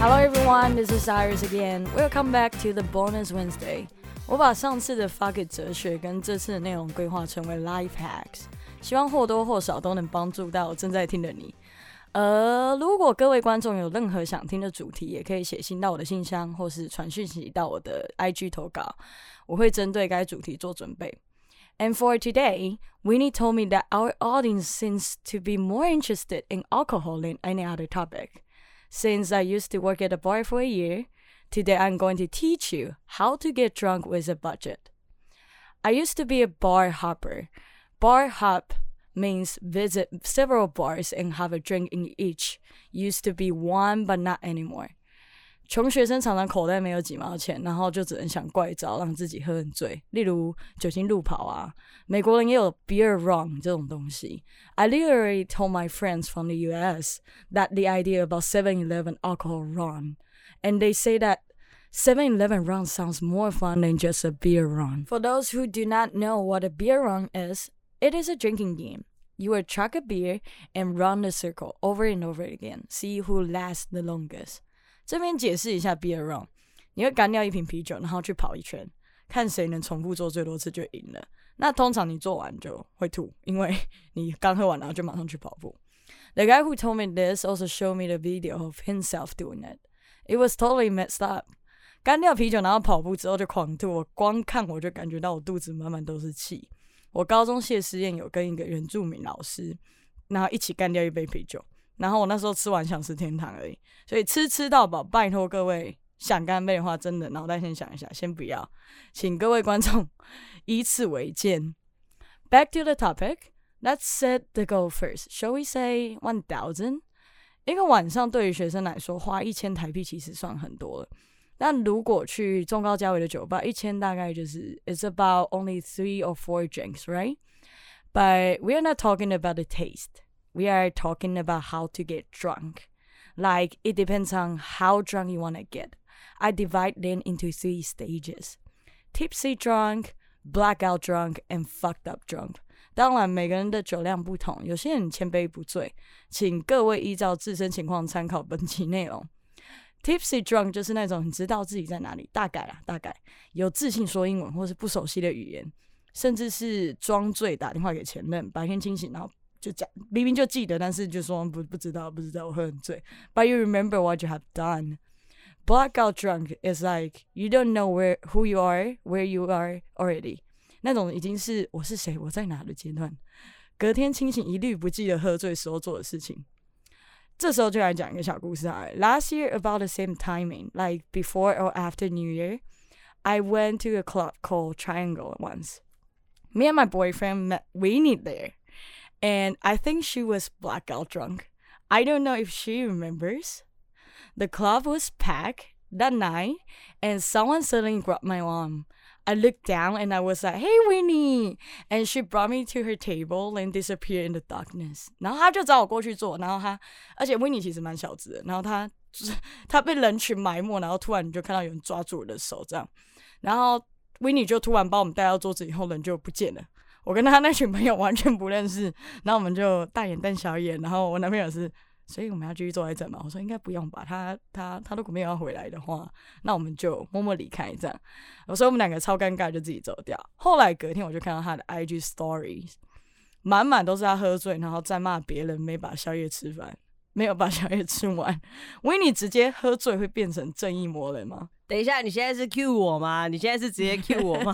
Hello everyone, this is Iris again. Welcome back to the Bonus Wednesday. 我把上次的 Fuck It 哲学跟这次的内容规划成为 Life Hacks，希望或多或少都能帮助到正在听的你。呃，如果各位观众有任何想听的主题，也可以写信到我的信箱，或是传讯息到我的 IG 投稿，我会针对该主题做准备。And for today, Winnie told me that our audience seems to be more interested in alcohol than any other topic. Since I used to work at a bar for a year, today I'm going to teach you how to get drunk with a budget. I used to be a bar hopper. Bar hop means visit several bars and have a drink in each. Used to be one, but not anymore. 穷学生常常口袋没有几毛钱，然后就只能想怪招让自己喝很醉，例如酒精路跑啊。美国人也有 beer run 这种东西。I literally told my friends from the U.S. that the idea about 7-Eleven alcohol run, and they say that 7-Eleven run sounds more fun than just a beer run. For those who do not know what a beer run is, it is a drinking game. You will chug a beer and run the circle over and over again, see who lasts the longest. 这边解释一下，be around，你会干掉一瓶啤酒，然后去跑一圈，看谁能重复做最多次就赢了。那通常你做完就会吐，因为你刚喝完然后就马上去跑步。The guy who told me this also showed me the video of himself doing it. It was totally messed up. 干掉啤酒然后跑步之后就狂吐，我光看我就感觉到我肚子满满都是气。我高中谢师宴有跟一个原住民老师，然后一起干掉一杯啤酒。然后我那时候吃完想吃天堂而已，所以吃吃到饱，拜托各位想干杯的话，真的脑袋先想一下，先不要，请各位观众以此为鉴。Back to the topic, let's set the goal first. Shall we say one thousand？一个晚上对于学生来说，花一千台币其实算很多了。但如果去中高价位的酒吧，一千大概就是 it's about only three or four drinks, right? But we are not talking about the taste we are talking about how to get drunk. Like, it depends on how drunk you want to get. I divide them into three stages tipsy drunk, blackout drunk, and fucked up drunk. 当然，每个人的酒量不同，有些人千杯不醉，请各位依照自身情况参考本期内容。Tipsy drunk 就是那种你知道自己在哪里，大概啦，大概有自信说英文或是不熟悉的语言，甚至是装醉打电话给前任，白天清醒，然后就讲明明就记得，但是就说不不知道不知道，我喝很醉。But you remember what you have done. Blackout drunk is like you don't know where who you are, where you are already. 那种已经是我是谁，我在哪的阶段。隔天清醒，一律不记得喝醉时候做的事情。这时候就来讲一个小故事啊。Last year about the same timing, like before or after New Year, I went to a club called Triangle once. Me and my boyfriend met Winnie there and I think she was blackout drunk. I don't know if she remembers. The club was packed that night, and someone suddenly grabbed my arm. I looked down and I was like, "Hey, Winnie!" And she brought me to her table and disappeared in the darkness. 然后他就找我过去坐，然后他，而且 Winnie 其实蛮小只的，然后他他被人群埋没，然后突然你就看到有人抓住我的手这样，然后 Winnie 就突然把我们带到桌子以后，人就不见了。 我跟他那群朋友完全不认识，然后我们就大眼瞪小眼，然后我男朋友是，所以我们要继续坐在这嘛？我说应该不用吧，他他他如果没有要回来的话，那我们就默默离开这样。我说我们两个超尴尬，就自己走掉。后来隔天我就看到他的 IG story，满满都是他喝醉，然后再骂别人没把宵夜吃饭，没有把宵夜吃完。维尼直接喝醉会变成正义魔人吗？等一下，你现在是 Q 我吗？你现在是直接 Q 我吗？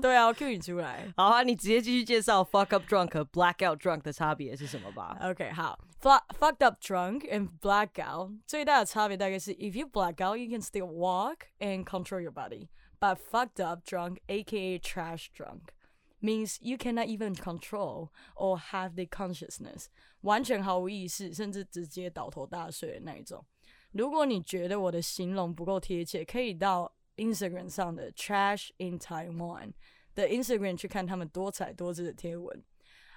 对啊，Q 你出来。好啊，你直接继续介绍 fuck up drunk 和 blackout drunk 的差别是什么吧？OK，好，fucked up drunk and blackout 最大的差别大概是，if you black out, you can still walk and control your body, but fucked up drunk, aka trash drunk, Means you cannot even control or have the consciousness，完全毫无意识，甚至直接倒头大睡的那一种。如果你觉得我的形容不够贴切，可以到 Instagram 上的 Trash in Taiwan 的 Instagram 去看他们多彩多姿的贴文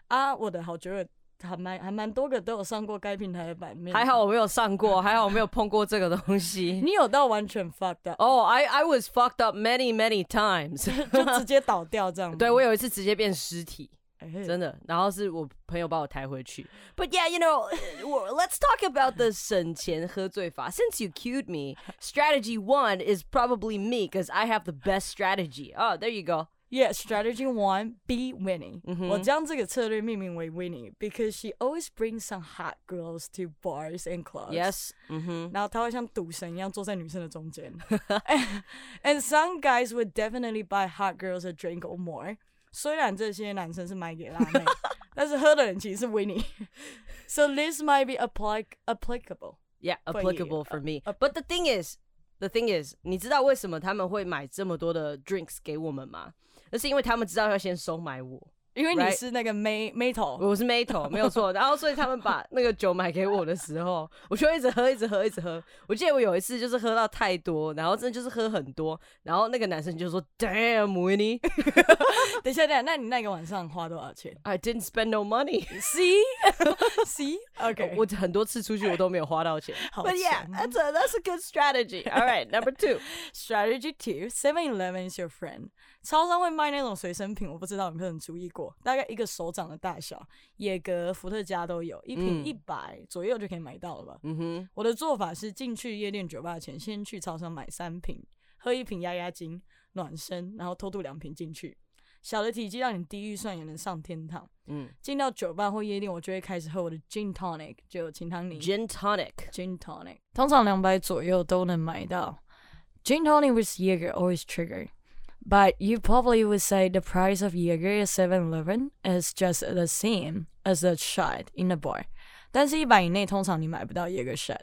啊！我的好觉得还蛮还蛮多个都有上过该平台的版面，还好我没有上过，还好我没有碰过这个东西。你有到完全 fucked up？哦，I I was fucked up many many times，就直接倒掉这样。对我有一次直接变尸体。 哎真的。然后是我朋友把我抬回去。But yeah, you know, well, let's talk about the 省钱喝醉法. Since you cued me, strategy one is probably me because I have the best strategy. Oh, there you go. Yeah, strategy one, be Winnie. 嗯哼我将这个策略命名为 Winnie because she always brings some hot girls to bars and clubs. Yes. 嗯哼。然后他会像赌神一样坐在女生的中间。and, and some guys would definitely buy hot girls a drink or more. 虽然这些男生是买给辣妹，但是喝的人其实是 Winnie。so this might be apply applicable. Yeah, For applicable you. for me. Uh, But the thing is, the thing is，你知道为什么他们会买这么多的 drinks 给我们吗？ 那是因为他们知道要先收买我，因为你.是那个妹妹头，我是 Mate 没有错。然后所以他们把那个酒买给我的时候，我就一直喝，一直喝，一直喝。我记得我有一次就是喝到太多，然后真的就是喝很多，然后那个男生就说：“Damn, Winnie, 等一下，等一下，那你那个晚上花多少钱 I didn't spend no money。？See, see, OK，我很多次出去我都没有花到钱。好 But yeah, that's a, that's a good strategy. All right, number two. Strategy two, Seven Eleven is your friend。超商会卖那种随身品，我不知道有没有人注意过，大概一个手掌的大小，野格、伏特加都有，一瓶嗯一百左右就可以买到了吧。嗯哼，我的做法是进去夜店酒吧前，先去超商买三瓶，喝一瓶压压惊、暖身，然后偷渡两瓶进去。小的体积让你低预算也能上天堂。嗯进到酒吧或夜店，我就会开始喝我的 gin tonic，就有清汤泥。，Gin tonic. gin tonic，通常两百左右都能买到。Gin tonic with Jaeger always trigger. But you probably would say the price of Jaeger at 7-Eleven is just the same as a shot in a bar. 但是一百以内通常你买不到 Jaeger shot.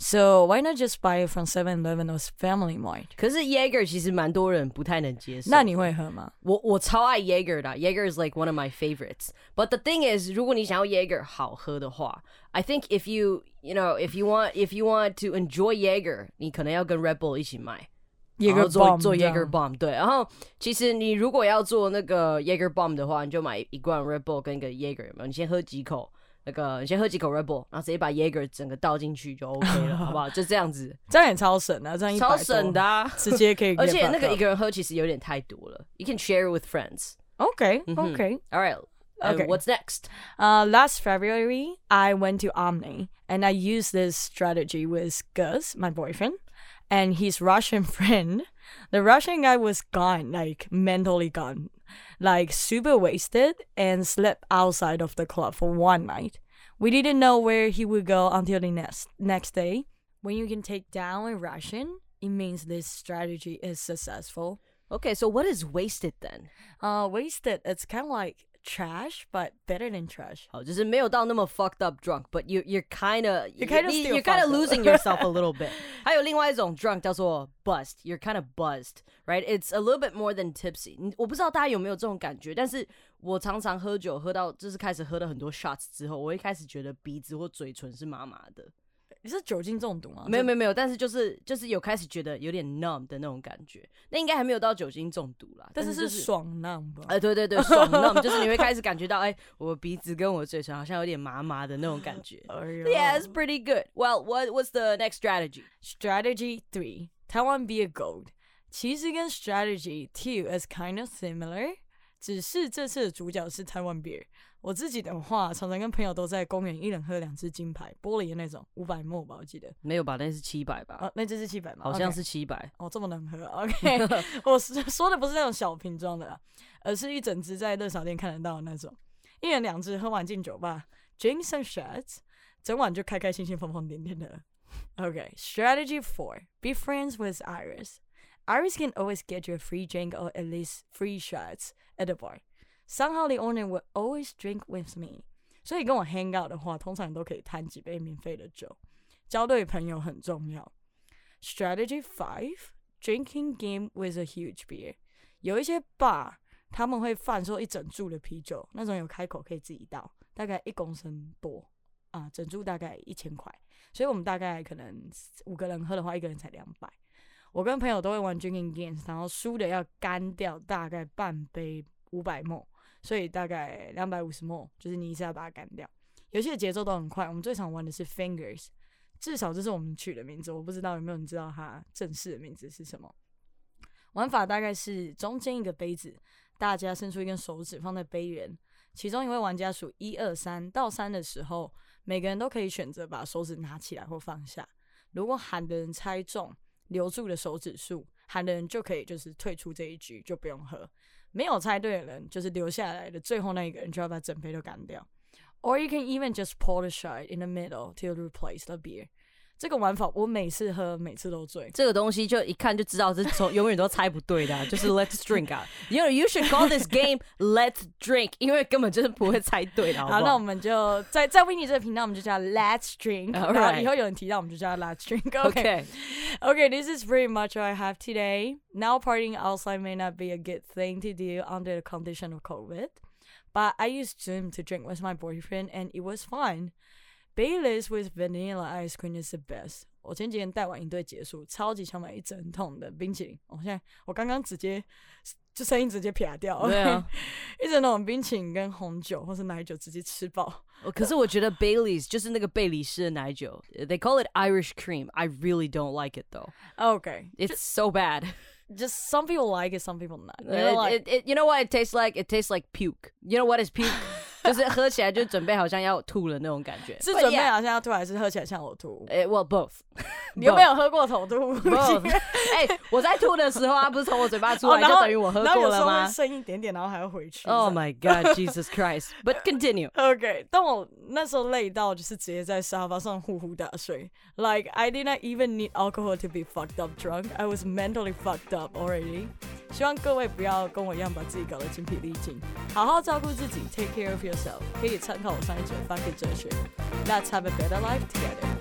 So why not just buy it from 7-Eleven or Family Mart? 可是 Jaeger 其实蛮多人不太能接受。那你会喝吗？我我超爱 Jaeger 的，Jaeger is like one of my favorites. But the thing is，如果你想要 Jaeger 好喝的话，I think if you you know if you want if you want to enjoy Jaeger，你可能要跟 Red Bull 一起买。 然后 Jaeger 做 bomb 做这样 Jaeger bomb，对。然后其实你如果要做那个 Jaeger bomb 的话，你就买一罐 Red Bull 跟一个 Jaeger，有没有？你先喝几口那个，你先喝几口 Red Bull，然后直接把 Jaeger 整个倒进去就 OK 了，好不好？就这样子，这样也超省啊，这样一超省的、啊。直接可以 get 而且那 back 个 up 一个人喝其实有点太多了，You can share it with friends。 Okay, 嗯哼 okay. All right. Uh, Okay. what's next? Uh, last February, I went to Omni and I used this strategy with Gus, my boyfriend, and his Russian friend. The Russian guy was gone, like mentally gone, like super wasted and slept outside of the club for one night. We didn't know where he would go until the next next day. When you can take down a Russian, it means this strategy is successful. Okay, so what is wasted then? Uh, wasted, it's kind of like trash, but better than trash. Oh, 好，就是没有到那么 fucked up drunk, but you you're kind of you kind of you're kind of losing yourself a little bit. 还有另外一种 drunk 叫做 buzzed. you're kind of buzzed, right? It's a little bit more than tipsy. 我不知道大家有没有这种感觉，但是我常常喝酒喝到就是开始喝了很多 shots 之后，我一开始觉得鼻子或嘴唇是麻麻的。你是酒精中毒吗？没有没有没有，但是就是就是有开始觉得有点 numb 的那种感觉，那应该还没有到酒精中毒啦，但是是爽 numb 吧？哎，对对对，爽 numb 就是你会开始感觉到，哎，我鼻子跟我嘴唇好像有点麻麻的那种感觉。哎呦 Yeah, it's pretty good. Well, what what's the next strategy? Strategy three，台湾 Beer Gold，其实跟 Strategy two is kind of similar，只是这次的主角是台湾 Beer。我自己的话，常常跟朋友都在公园一人喝两支金牌玻璃的那种，五百沫吧，我记得。没有吧？那是七百吧？啊，那支是七百吗？好像是七百。哦，这么能喝？OK，我是说的不是那种小瓶装的啦，而是一整支在热炒店看得到的那种，一人两支，喝完进酒吧，drink some shots，整晚就开开心心、疯疯癫癫的。OK，strategy、four: be friends with Iris. Iris can always get you a free drink or at least free shots at the bar. Somehow the owner will always drink with me. 所以跟我 hang out 的话，通常都可以摊几杯免费的酒。交对朋友很重要。Strategy five: drinking game with a huge beer. 有一些 bar 他们会贩售一整注的啤酒，那种有开口可以自己倒，大概一公升多啊，整注大概一千块。所以我们大概可能五个人喝的话，一个人才两百。 我跟朋友都会玩 drinking games，然后输的要干掉大概半杯五百沫，所以大概两百五十沫，就是你一次要把它干掉。游戏的节奏都很快，我们最常玩的是 fingers，至少这是我们取的名字，我不知道有没有人知道它正式的名字是什么。玩法大概是中间一个杯子，大家伸出一根手指放在杯缘，其中一位玩家数一二三到三的时候，每个人都可以选择把手指拿起来或放下。如果喊的人猜中留住的手指数，喊的人就可以就是退出这一局，就不用喝。没有猜对的人，就是留下来的最后那一个人就要把整杯都干掉。Or you can even just pour the shot in the middle to replace the beer. 这个玩法我每次喝，每次都醉。这个东西就一看就知道，这从永远都猜不对的，就是 Let's drink 啊。You know you should call this game Let's drink，因为根本就是不会猜对的。好，那我们就在在 Winnie 这个频道，我们就叫 Let's drink。然后以后有人提到，我们就叫 Let's drink。Okay. Okay, this is pretty much what I have today. Now partying outside may not be a good thing to do under the condition of COVID, but I used Zoom to drink with my boyfriend, and it was fun. Baileys with vanilla ice cream is the best。我前几天带完营队结束，超级想买一整桶的冰淇淋。我现在我刚刚直接就声音直接撇掉，对啊，一整桶冰淇淋跟红酒或是奶酒直接吃饱。可是我觉得 Baileys 就是那个贝里斯的奶酒，They call it Irish cream. I really don't like it though. Okay, it's so bad. Just some people like it, some people not. It, it, you know what it tastes like? It tastes like puke. You know what is puke? 就是喝起来就准备好像要吐了那种感觉，是准备好像要吐，还是喝起来像我吐？哎，Well both。你有没有喝过头吐。哎，我在吐的时候啊，不是从我嘴巴出来，就等于我喝过了吗？剩一点点，然后还要回去。Oh my God, Jesus Christ! But continue. Okay，但我那时候累到就是直接在沙发上呼呼大睡。Like I did not even need alcohol to be fucked up drunk. I was mentally fucked up already. 希望各位不要跟我一样把自己搞得精疲力尽，好好照顾自己，take care of yourself。可以参考我上一集的发给哲学。Let's have a better life together.